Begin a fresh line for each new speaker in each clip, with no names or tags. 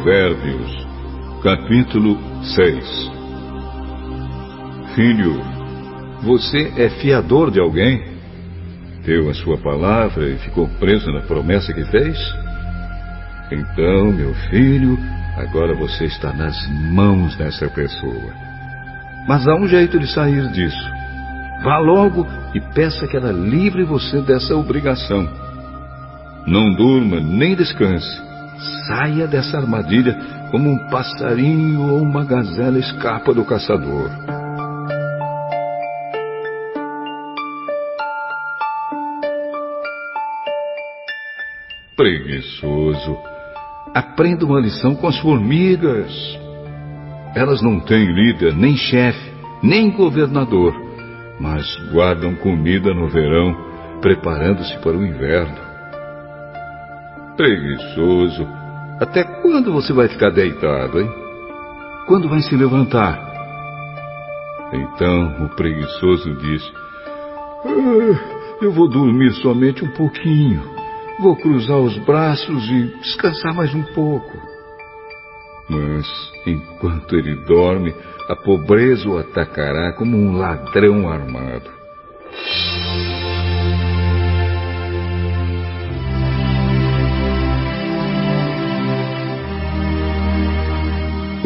Provérbios, capítulo 6 Filho, você é fiador de alguém? Deu a sua palavra e ficou preso na promessa que fez? Então, meu filho, agora você está nas mãos dessa pessoa. Mas há um jeito de sair disso. Vá logo e peça que ela livre você dessa obrigação. Não durma nem descanse. Saia dessa armadilha como um passarinho ou uma gazela escapa do caçador. Preguiçoso. Aprenda uma lição com as formigas. Elas não têm líder, nem chefe, nem governador, mas guardam comida no verão, preparando-se para o inverno. Preguiçoso. Até quando você vai ficar deitado, hein? Quando vai se levantar? Então o preguiçoso diz: ah, Eu vou dormir somente um pouquinho. Vou cruzar os braços e descansar mais um pouco. Mas, enquanto ele dorme, a pobreza o atacará como um ladrão armado.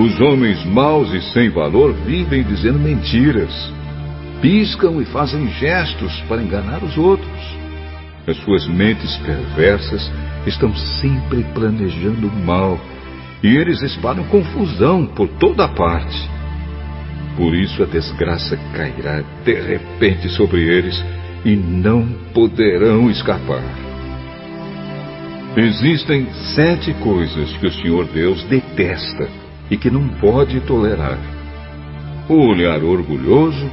Os homens maus e sem valor vivem dizendo mentiras. Piscam e fazem gestos para enganar os outros. As suas mentes perversas estão sempre planejando mal e eles espalham confusão por toda parte. Por isso a desgraça cairá de repente sobre eles e não poderão escapar. Existem sete coisas que o Senhor Deus detesta e que não pode tolerar: o olhar orgulhoso,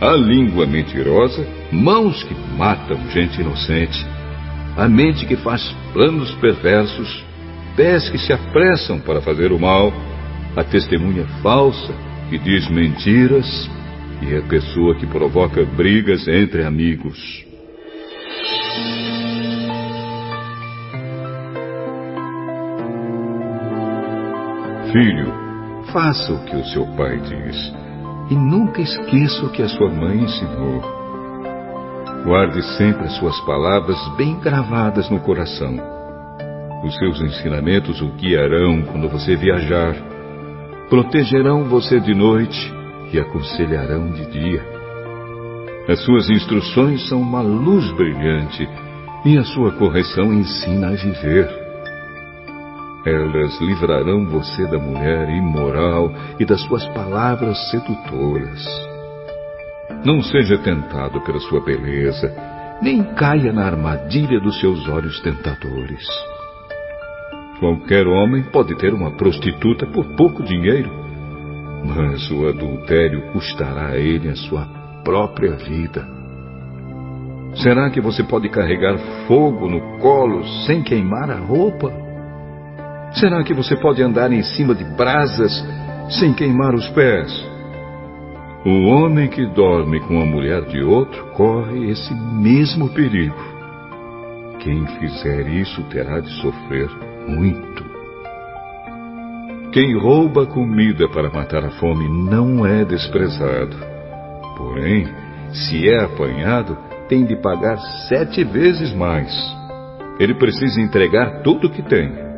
a língua mentirosa, mãos que matam gente inocente, a mente que faz planos perversos, pés que se apressam para fazer o mal, a testemunha falsa que diz mentiras e a pessoa que provoca brigas entre amigos. Filho, faça o que o seu pai diz e nunca esqueça o que a sua mãe ensinou. Guarde sempre as suas palavras bem gravadas no coração. Os seus ensinamentos o guiarão quando você viajar, protegerão você de noite e aconselharão de dia. As suas instruções são uma luz brilhante e a sua correção ensina a viver. Elas livrarão você da mulher imoral e das suas palavras sedutoras. Não seja tentado pela sua beleza, nem caia na armadilha dos seus olhos tentadores. Qualquer homem pode ter uma prostituta por pouco dinheiro, mas o adultério custará a ele a sua própria vida. Será que você pode carregar fogo no colo sem queimar a roupa? Será que você pode andar em cima de brasas sem queimar os pés? O homem que dorme com a mulher de outro corre esse mesmo perigo. Quem fizer isso terá de sofrer muito. Quem rouba comida para matar a fome não é desprezado. Porém, se é apanhado, tem de pagar sete vezes mais. Ele precisa entregar tudo o que tem.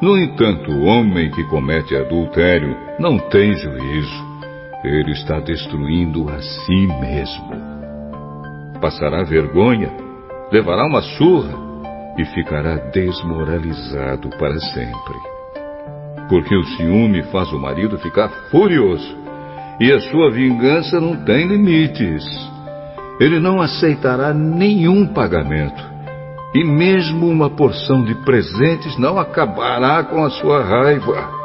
No entanto, o homem que comete adultério não tem juízo. Ele está destruindo a si mesmo. Passará vergonha, levará uma surra e ficará desmoralizado para sempre. Porque o ciúme faz o marido ficar furioso e a sua vingança não tem limites. Ele não aceitará nenhum pagamento e mesmo uma porção de presentes não acabará com a sua raiva.